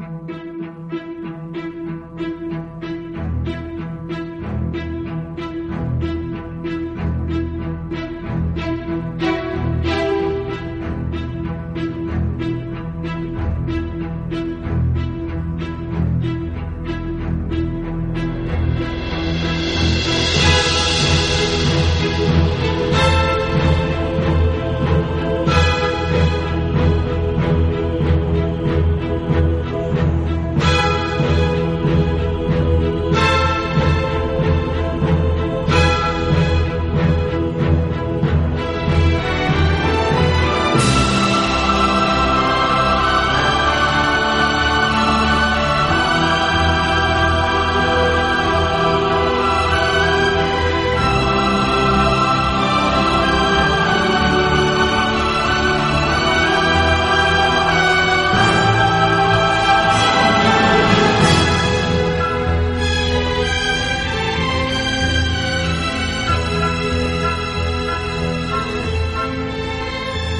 うん。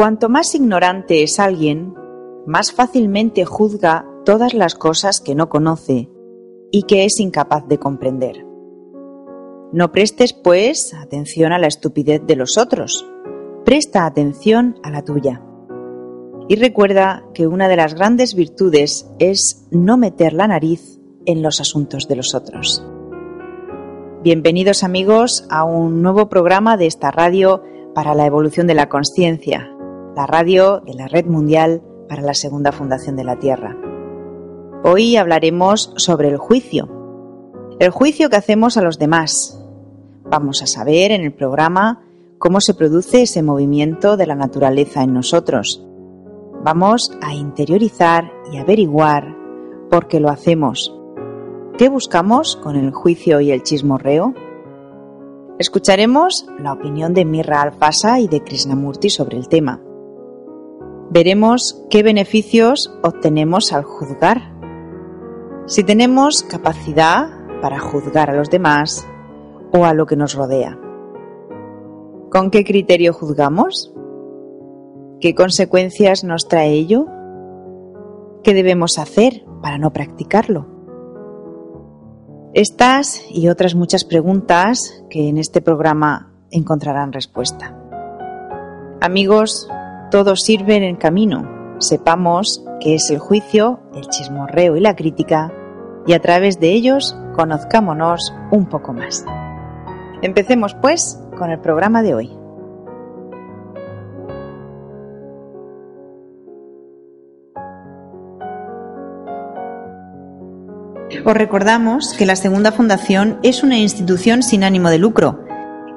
Cuanto más ignorante es alguien, más fácilmente juzga todas las cosas que no conoce y que es incapaz de comprender. No prestes, pues, atención a la estupidez de los otros, presta atención a la tuya. Y recuerda que una de las grandes virtudes es no meter la nariz en los asuntos de los otros. Bienvenidos amigos a un nuevo programa de esta radio para la evolución de la conciencia, la radio de la Red Mundial para la Segunda Fundación de la Tierra. Hoy hablaremos sobre el juicio, el juicio que hacemos a los demás. Vamos a saber en el programa cómo se produce ese movimiento de la naturaleza en nosotros. Vamos a interiorizar y averiguar por qué lo hacemos. ¿Qué buscamos con el juicio y el chismorreo? Escucharemos la opinión de Mirra Alfasa y de Krishnamurti sobre el tema veremos qué beneficios obtenemos al juzgar. Si tenemos capacidad para juzgar a los demás o a lo que nos rodea. ¿Con qué criterio juzgamos? ¿Qué consecuencias nos trae ello? ¿Qué debemos hacer para no practicarlo? Estas y otras muchas preguntas que en este programa encontrarán respuesta. Amigos, todos sirven en camino. Sepamos qué es el juicio, el chismorreo y la crítica, y a través de ellos conozcámonos un poco más. Empecemos pues con el programa de hoy. Os recordamos que la Segunda Fundación es una institución sin ánimo de lucro,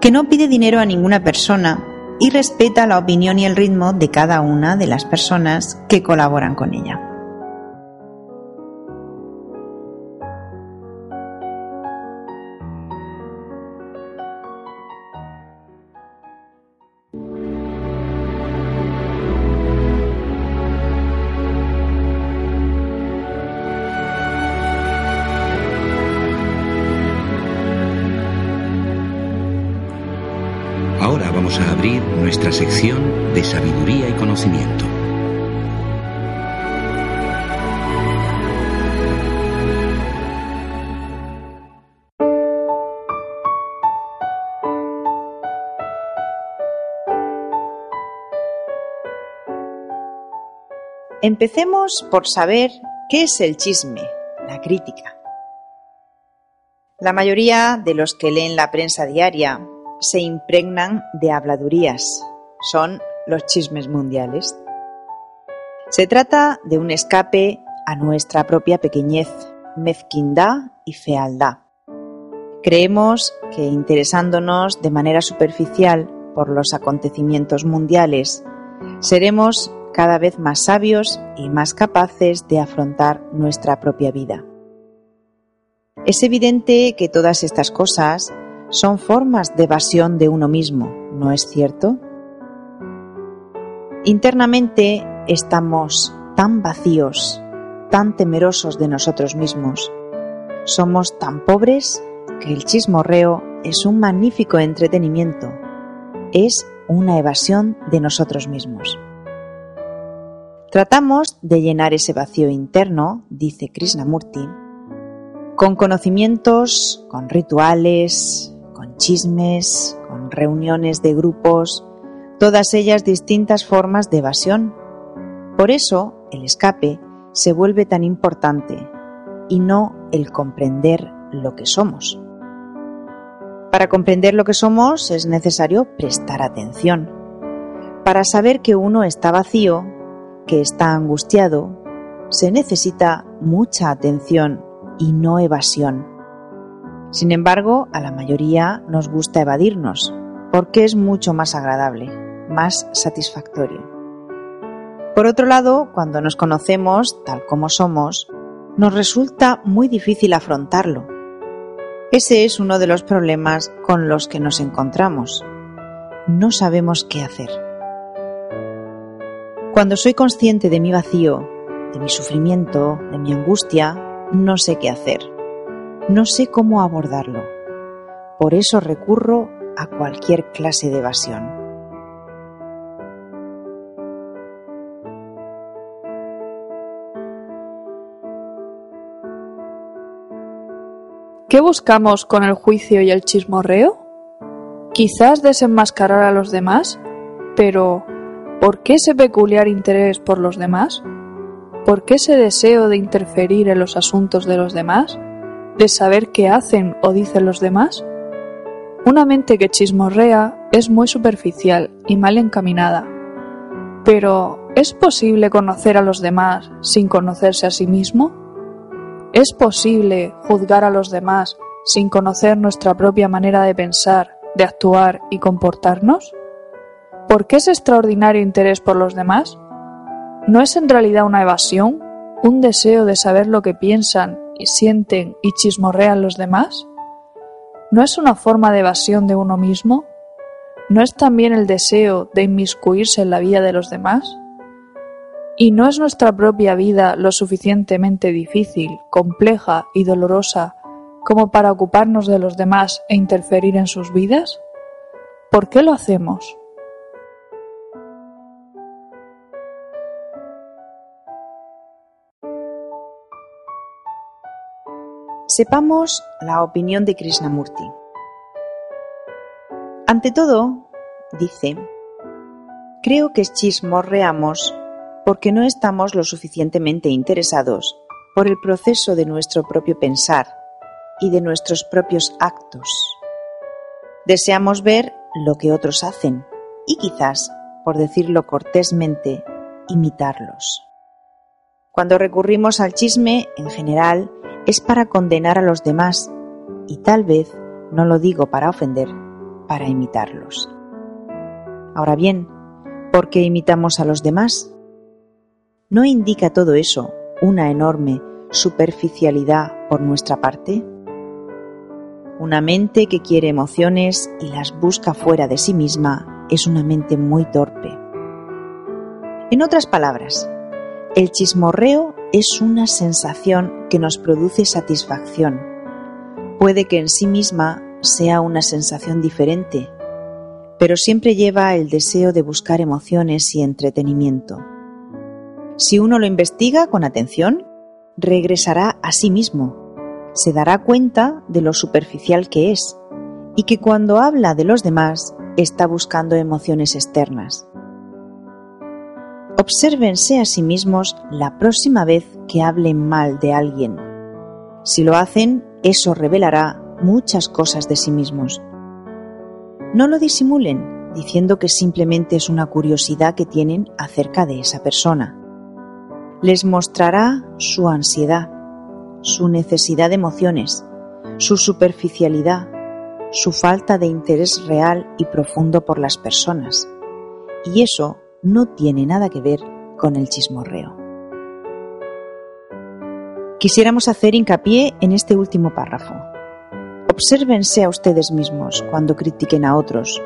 que no pide dinero a ninguna persona y respeta la opinión y el ritmo de cada una de las personas que colaboran con ella. De sabiduría y conocimiento. Empecemos por saber qué es el chisme, la crítica. La mayoría de los que leen la prensa diaria se impregnan de habladurías. Son los chismes mundiales. Se trata de un escape a nuestra propia pequeñez, mezquindad y fealdad. Creemos que interesándonos de manera superficial por los acontecimientos mundiales, seremos cada vez más sabios y más capaces de afrontar nuestra propia vida. Es evidente que todas estas cosas son formas de evasión de uno mismo, ¿no es cierto? Internamente estamos tan vacíos, tan temerosos de nosotros mismos, somos tan pobres que el chismorreo es un magnífico entretenimiento, es una evasión de nosotros mismos. Tratamos de llenar ese vacío interno, dice Krishnamurti, con conocimientos, con rituales, con chismes, con reuniones de grupos, todas ellas distintas formas de evasión. Por eso el escape se vuelve tan importante y no el comprender lo que somos. Para comprender lo que somos es necesario prestar atención. Para saber que uno está vacío, que está angustiado, se necesita mucha atención y no evasión. Sin embargo, a la mayoría nos gusta evadirnos, porque es mucho más agradable, más satisfactorio. Por otro lado, cuando nos conocemos tal como somos, nos resulta muy difícil afrontarlo. Ese es uno de los problemas con los que nos encontramos. No sabemos qué hacer. Cuando soy consciente de mi vacío, de mi sufrimiento, de mi angustia, no sé qué hacer. No sé cómo abordarlo. Por eso recurro a cualquier clase de evasión. ¿Qué buscamos con el juicio y el chismorreo? Quizás desenmascarar a los demás, pero ¿Por qué ese peculiar interés por los demás? ¿Por qué ese deseo de interferir en los asuntos de los demás? ¿De saber qué hacen o dicen los demás? Una mente que chismorrea es muy superficial y mal encaminada. Pero, ¿es posible conocer a los demás sin conocerse a sí mismo? ¿Es posible juzgar a los demás sin conocer nuestra propia manera de pensar, de actuar y comportarnos? ¿Por qué ese extraordinario interés por los demás? ¿No es en realidad una evasión? ¿Un deseo de saber lo que piensan y sienten y chismorrean los demás? ¿No es una forma de evasión de uno mismo? ¿No es también el deseo de inmiscuirse en la vida de los demás? ¿Y no es nuestra propia vida lo suficientemente difícil, compleja y dolorosa como para ocuparnos de los demás e interferir en sus vidas? ¿Por qué lo hacemos? Sepamos la opinión de Krishnamurti. Ante todo, dice, creo que chismorreamos porque no estamos lo suficientemente interesados por el proceso de nuestro propio pensar y de nuestros propios actos. Deseamos ver lo que otros hacen y quizás, por decirlo cortésmente, imitarlos. Cuando recurrimos al chisme, en general, es para condenar a los demás y tal vez, no lo digo para ofender, para imitarlos. Ahora bien, ¿por qué imitamos a los demás? ¿No indica todo eso una enorme superficialidad por nuestra parte? Una mente que quiere emociones y las busca fuera de sí misma es una mente muy torpe. En otras palabras, el chismorreo es una sensación que nos produce satisfacción. Puede que en sí misma sea una sensación diferente, pero siempre lleva el deseo de buscar emociones y entretenimiento. Si uno lo investiga con atención, regresará a sí mismo, se dará cuenta de lo superficial que es y que cuando habla de los demás está buscando emociones externas. Obsérvense a sí mismos la próxima vez que hablen mal de alguien. Si lo hacen, eso revelará muchas cosas de sí mismos. No lo disimulen diciendo que simplemente es una curiosidad que tienen acerca de esa persona. Les mostrará su ansiedad, su necesidad de emociones, su superficialidad, su falta de interés real y profundo por las personas. Y eso no tiene nada que ver con el chismorreo. Quisiéramos hacer hincapié en este último párrafo. Obsérvense a ustedes mismos cuando critiquen a otros,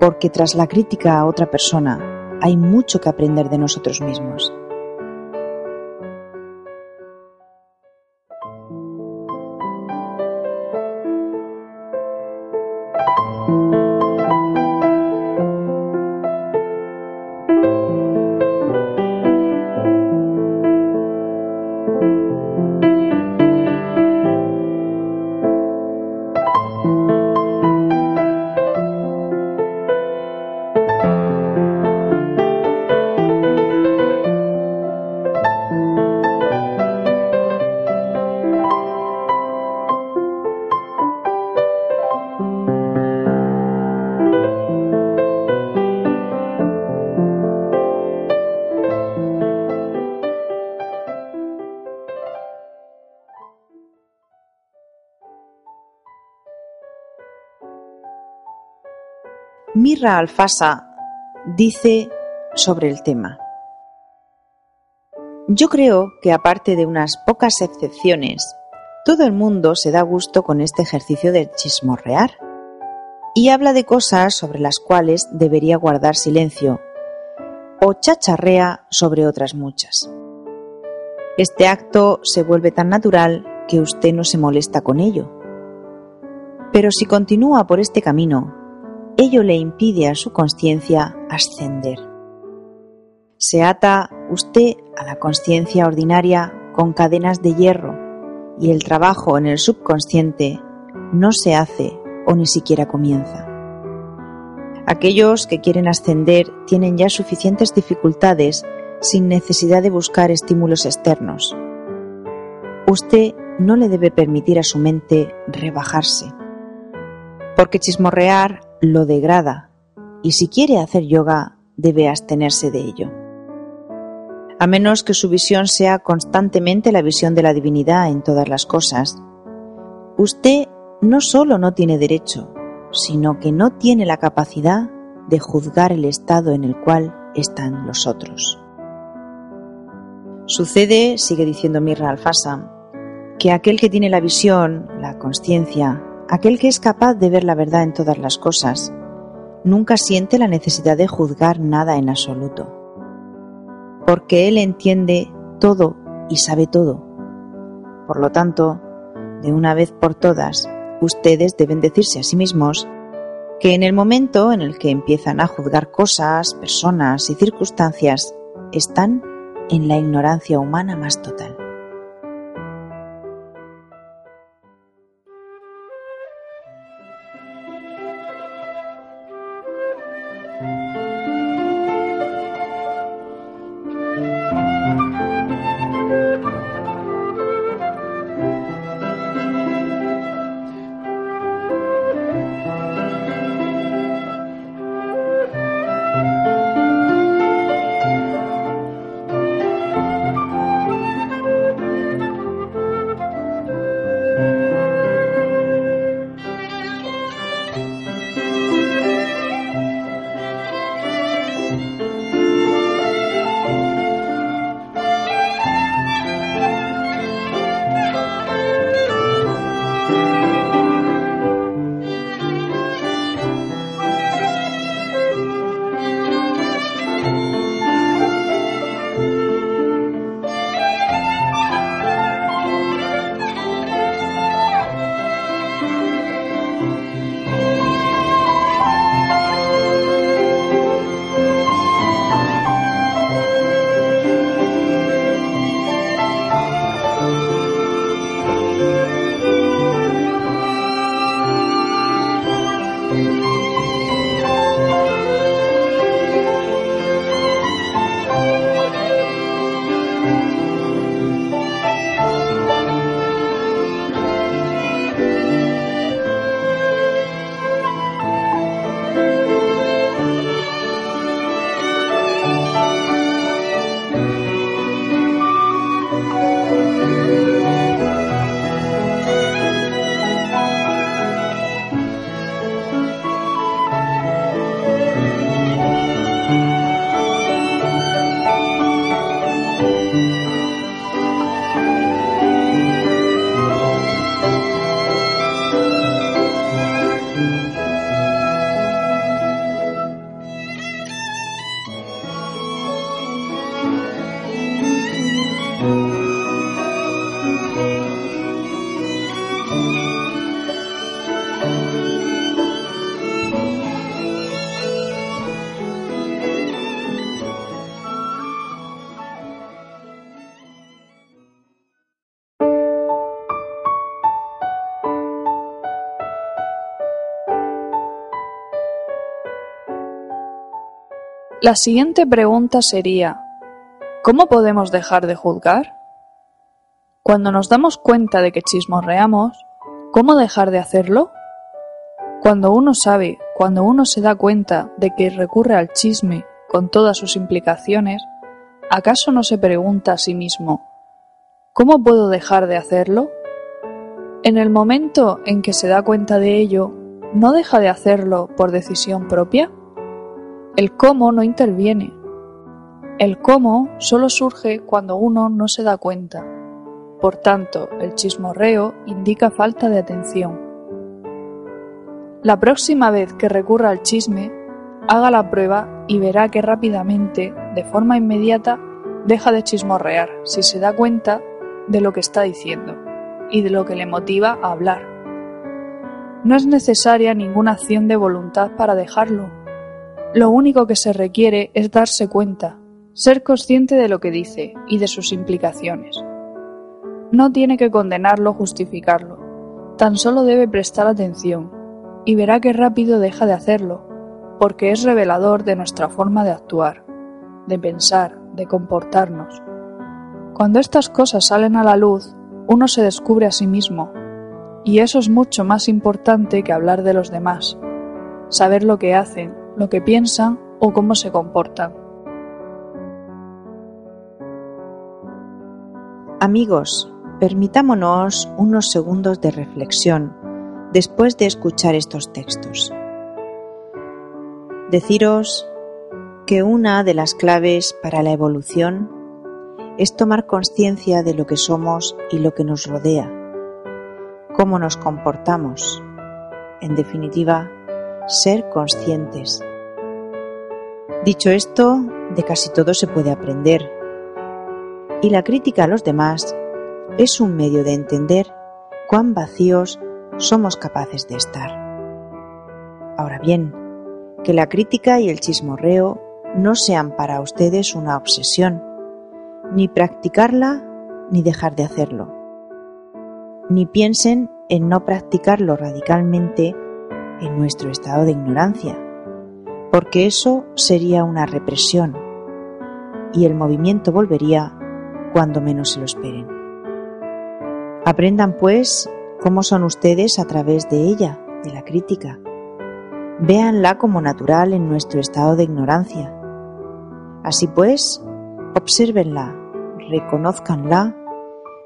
porque tras la crítica a otra persona hay mucho que aprender de nosotros mismos. Mirra Alfasa dice sobre el tema. Yo creo que aparte de unas pocas excepciones, todo el mundo se da gusto con este ejercicio de chismorrear y habla de cosas sobre las cuales debería guardar silencio o chacharrea sobre otras muchas. Este acto se vuelve tan natural que usted no se molesta con ello. Pero si continúa por este camino, ello le impide a su conciencia ascender. Se ata usted a la conciencia ordinaria con cadenas de hierro y el trabajo en el subconsciente no se hace o ni siquiera comienza. Aquellos que quieren ascender tienen ya suficientes dificultades sin necesidad de buscar estímulos externos. Usted no le debe permitir a su mente rebajarse, porque chismorrear lo degrada y si quiere hacer yoga debe abstenerse de ello. A menos que su visión sea constantemente la visión de la divinidad en todas las cosas, usted no solo no tiene derecho, sino que no tiene la capacidad de juzgar el estado en el cual están los otros. Sucede, sigue diciendo Mirra Alfasa, que aquel que tiene la visión, la conciencia, Aquel que es capaz de ver la verdad en todas las cosas nunca siente la necesidad de juzgar nada en absoluto, porque él entiende todo y sabe todo. Por lo tanto, de una vez por todas, ustedes deben decirse a sí mismos que en el momento en el que empiezan a juzgar cosas, personas y circunstancias, están en la ignorancia humana más total. La siguiente pregunta sería, ¿cómo podemos dejar de juzgar? Cuando nos damos cuenta de que chismorreamos, ¿cómo dejar de hacerlo? Cuando uno sabe, cuando uno se da cuenta de que recurre al chisme con todas sus implicaciones, ¿acaso no se pregunta a sí mismo, ¿cómo puedo dejar de hacerlo? En el momento en que se da cuenta de ello, ¿no deja de hacerlo por decisión propia? El cómo no interviene. El cómo solo surge cuando uno no se da cuenta. Por tanto, el chismorreo indica falta de atención. La próxima vez que recurra al chisme, haga la prueba y verá que rápidamente, de forma inmediata, deja de chismorrear si se da cuenta de lo que está diciendo y de lo que le motiva a hablar. No es necesaria ninguna acción de voluntad para dejarlo. Lo único que se requiere es darse cuenta, ser consciente de lo que dice y de sus implicaciones. No tiene que condenarlo o justificarlo, tan solo debe prestar atención y verá que rápido deja de hacerlo, porque es revelador de nuestra forma de actuar, de pensar, de comportarnos. Cuando estas cosas salen a la luz, uno se descubre a sí mismo, y eso es mucho más importante que hablar de los demás, saber lo que hacen, lo que piensan o cómo se comportan. Amigos, Permitámonos unos segundos de reflexión después de escuchar estos textos. Deciros que una de las claves para la evolución es tomar conciencia de lo que somos y lo que nos rodea, cómo nos comportamos, en definitiva, ser conscientes. Dicho esto, de casi todo se puede aprender, y la crítica a los demás es un medio de entender cuán vacíos somos capaces de estar. Ahora bien, que la crítica y el chismorreo no sean para ustedes una obsesión, ni practicarla ni dejar de hacerlo. Ni piensen en no practicarlo radicalmente en nuestro estado de ignorancia, porque eso sería una represión y el movimiento volvería cuando menos se lo esperen. Aprendan, pues, cómo son ustedes a través de ella, de la crítica. Véanla como natural en nuestro estado de ignorancia. Así pues, obsérvenla, reconozcanla,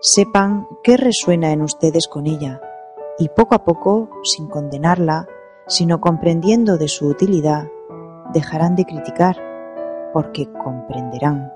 sepan qué resuena en ustedes con ella y poco a poco, sin condenarla, sino comprendiendo de su utilidad, dejarán de criticar, porque comprenderán.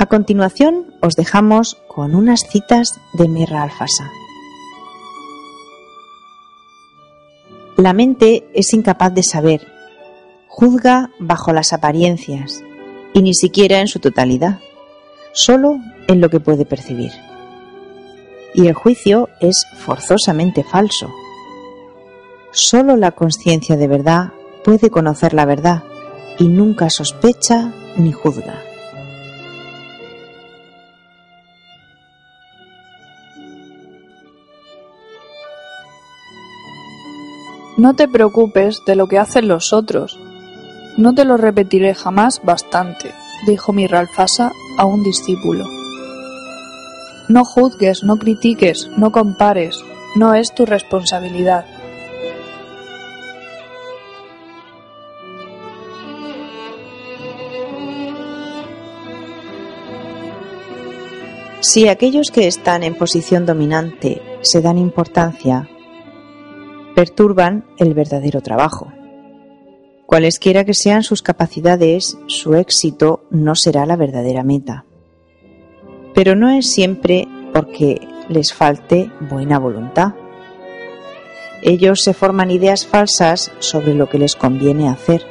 A continuación os dejamos con unas citas de Mirra Alfasa. La mente es incapaz de saber, juzga bajo las apariencias y ni siquiera en su totalidad, solo en lo que puede percibir. Y el juicio es forzosamente falso. Solo la conciencia de verdad puede conocer la verdad y nunca sospecha ni juzga. No te preocupes de lo que hacen los otros. No te lo repetiré jamás bastante, dijo Mirralfasa a un discípulo. No juzgues, no critiques, no compares, no es tu responsabilidad. Si aquellos que están en posición dominante se dan importancia, perturban el verdadero trabajo. Cualesquiera que sean sus capacidades, su éxito no será la verdadera meta. Pero no es siempre porque les falte buena voluntad. Ellos se forman ideas falsas sobre lo que les conviene hacer.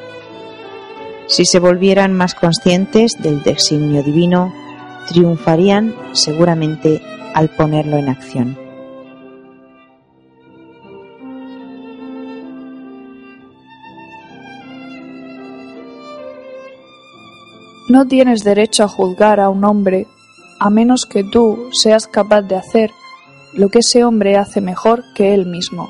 Si se volvieran más conscientes del designio divino, triunfarían seguramente al ponerlo en acción. No tienes derecho a juzgar a un hombre a menos que tú seas capaz de hacer lo que ese hombre hace mejor que él mismo.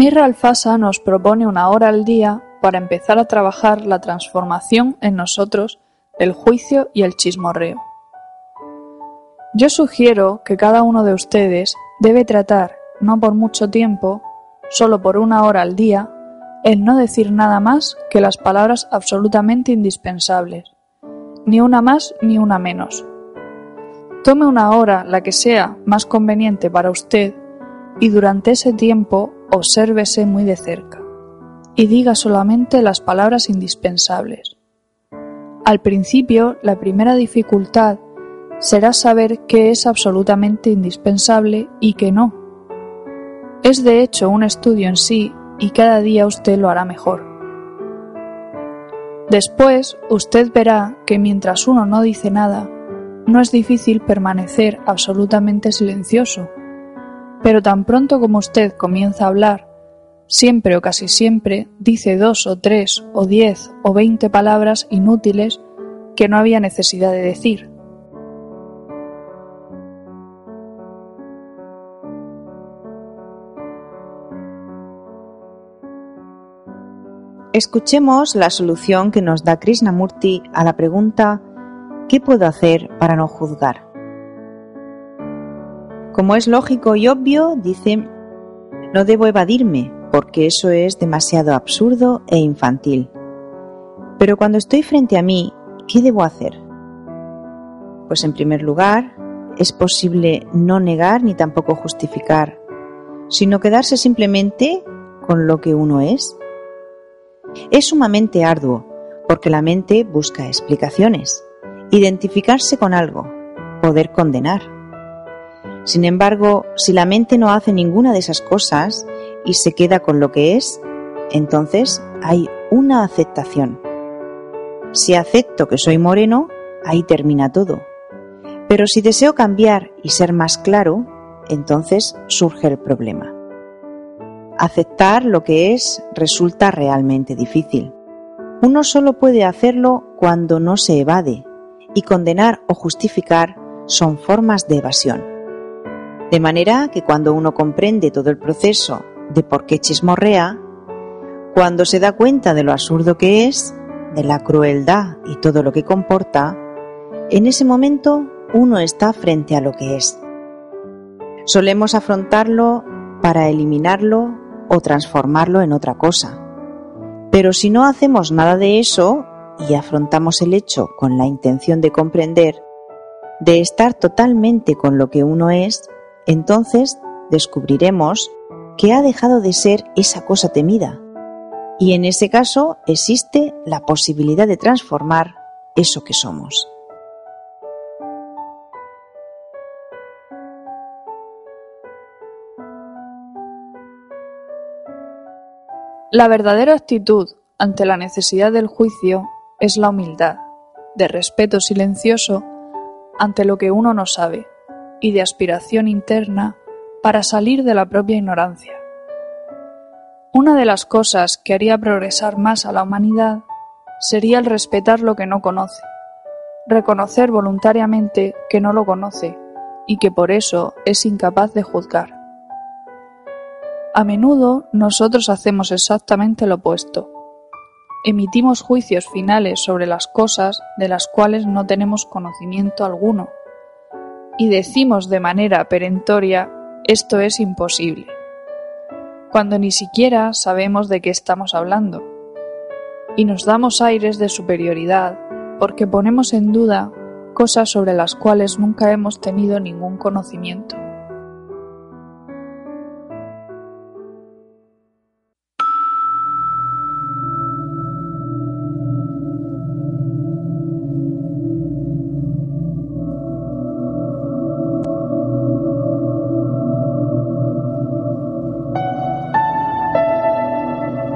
Mirra Alfasa nos propone una hora al día para empezar a trabajar la transformación en nosotros del juicio y el chismorreo. Yo sugiero que cada uno de ustedes debe tratar, no por mucho tiempo, solo por una hora al día, el no decir nada más que las palabras absolutamente indispensables, ni una más ni una menos. Tome una hora, la que sea más conveniente para usted, y durante ese tiempo obsérvese muy de cerca y diga solamente las palabras indispensables. Al principio, la primera dificultad será saber qué es absolutamente indispensable y qué no. Es de hecho un estudio en sí y cada día usted lo hará mejor. Después, usted verá que mientras uno no dice nada, no es difícil permanecer absolutamente silencioso. Pero tan pronto como usted comienza a hablar, siempre o casi siempre dice dos o tres o diez o veinte palabras inútiles que no había necesidad de decir. Escuchemos la solución que nos da Krishnamurti a la pregunta ¿qué puedo hacer para no juzgar? Como es lógico y obvio, dice, no debo evadirme, porque eso es demasiado absurdo e infantil. Pero cuando estoy frente a mí, ¿qué debo hacer? Pues en primer lugar, es posible no negar ni tampoco justificar, sino quedarse simplemente con lo que uno es es sumamente arduo, porque la mente busca explicaciones, identificarse con algo, poder condenar. Sin embargo, si la mente no hace ninguna de esas cosas y se queda con lo que es, entonces hay una aceptación. Si acepto que soy moreno, ahí termina todo. Pero si deseo cambiar y ser más claro, entonces surge el problema. Aceptar lo que es resulta realmente difícil. Uno solo puede hacerlo cuando no se evade, y condenar o justificar son formas de evasión. De manera que cuando uno comprende todo el proceso de por qué chismorrea, cuando se da cuenta de lo absurdo que es, de la crueldad y todo lo que comporta, en ese momento uno está frente a lo que es. Solemos afrontarlo para eliminarlo o transformarlo en otra cosa. Pero si no hacemos nada de eso y afrontamos el hecho con la intención de comprender, de estar totalmente con lo que uno es, entonces descubriremos que ha dejado de ser esa cosa temida. Y en ese caso existe la posibilidad de transformar eso que somos. La verdadera actitud ante la necesidad del juicio es la humildad, de respeto silencioso ante lo que uno no sabe y de aspiración interna para salir de la propia ignorancia. Una de las cosas que haría progresar más a la humanidad sería el respetar lo que no conoce, reconocer voluntariamente que no lo conoce y que por eso es incapaz de juzgar. A menudo nosotros hacemos exactamente lo opuesto. Emitimos juicios finales sobre las cosas de las cuales no tenemos conocimiento alguno y decimos de manera perentoria esto es imposible, cuando ni siquiera sabemos de qué estamos hablando, y nos damos aires de superioridad porque ponemos en duda cosas sobre las cuales nunca hemos tenido ningún conocimiento.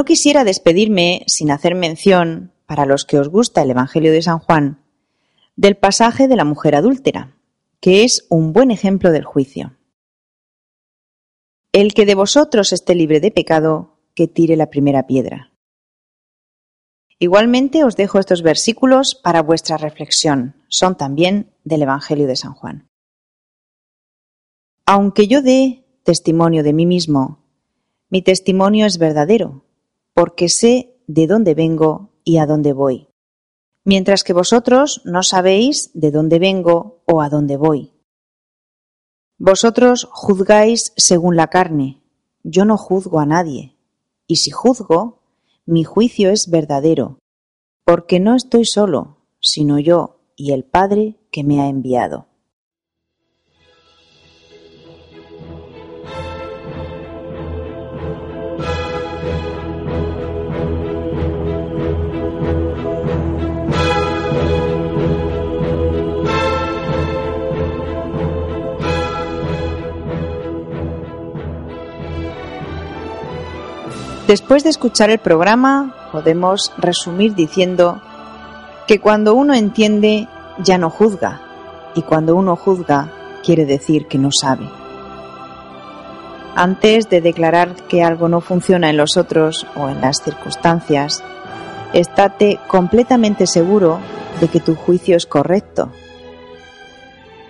No quisiera despedirme sin hacer mención, para los que os gusta el Evangelio de San Juan, del pasaje de la mujer adúltera, que es un buen ejemplo del juicio. El que de vosotros esté libre de pecado, que tire la primera piedra. Igualmente os dejo estos versículos para vuestra reflexión. Son también del Evangelio de San Juan. Aunque yo dé testimonio de mí mismo, mi testimonio es verdadero, porque sé de dónde vengo y a dónde voy, mientras que vosotros no sabéis de dónde vengo o a dónde voy. Vosotros juzgáis según la carne, yo no juzgo a nadie, y si juzgo, mi juicio es verdadero, porque no estoy solo, sino yo y el Padre que me ha enviado. Después de escuchar el programa, podemos resumir diciendo que cuando uno entiende, ya no juzga, y cuando uno juzga, quiere decir que no sabe. Antes de declarar que algo no funciona en los otros o en las circunstancias, estate completamente seguro de que tu juicio es correcto.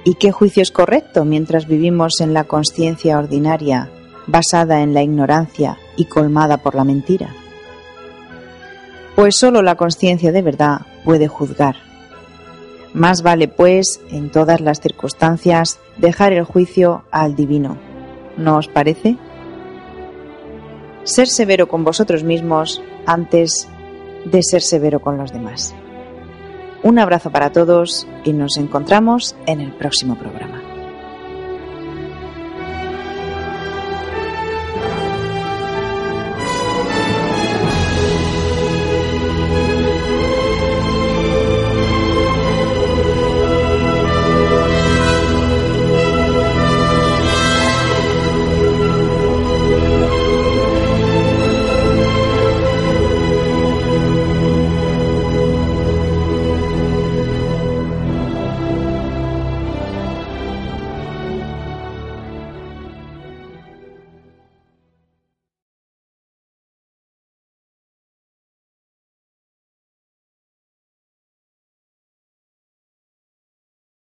¿Y qué juicio es correcto mientras vivimos en la conciencia ordinaria basada en la ignorancia y colmada por la mentira. Pues sólo la conciencia de verdad puede juzgar. Más vale, pues, en todas las circunstancias, dejar el juicio al divino. ¿No os parece? Ser severo con vosotros mismos antes de ser severo con los demás. Un abrazo para todos y nos encontramos en el próximo programa.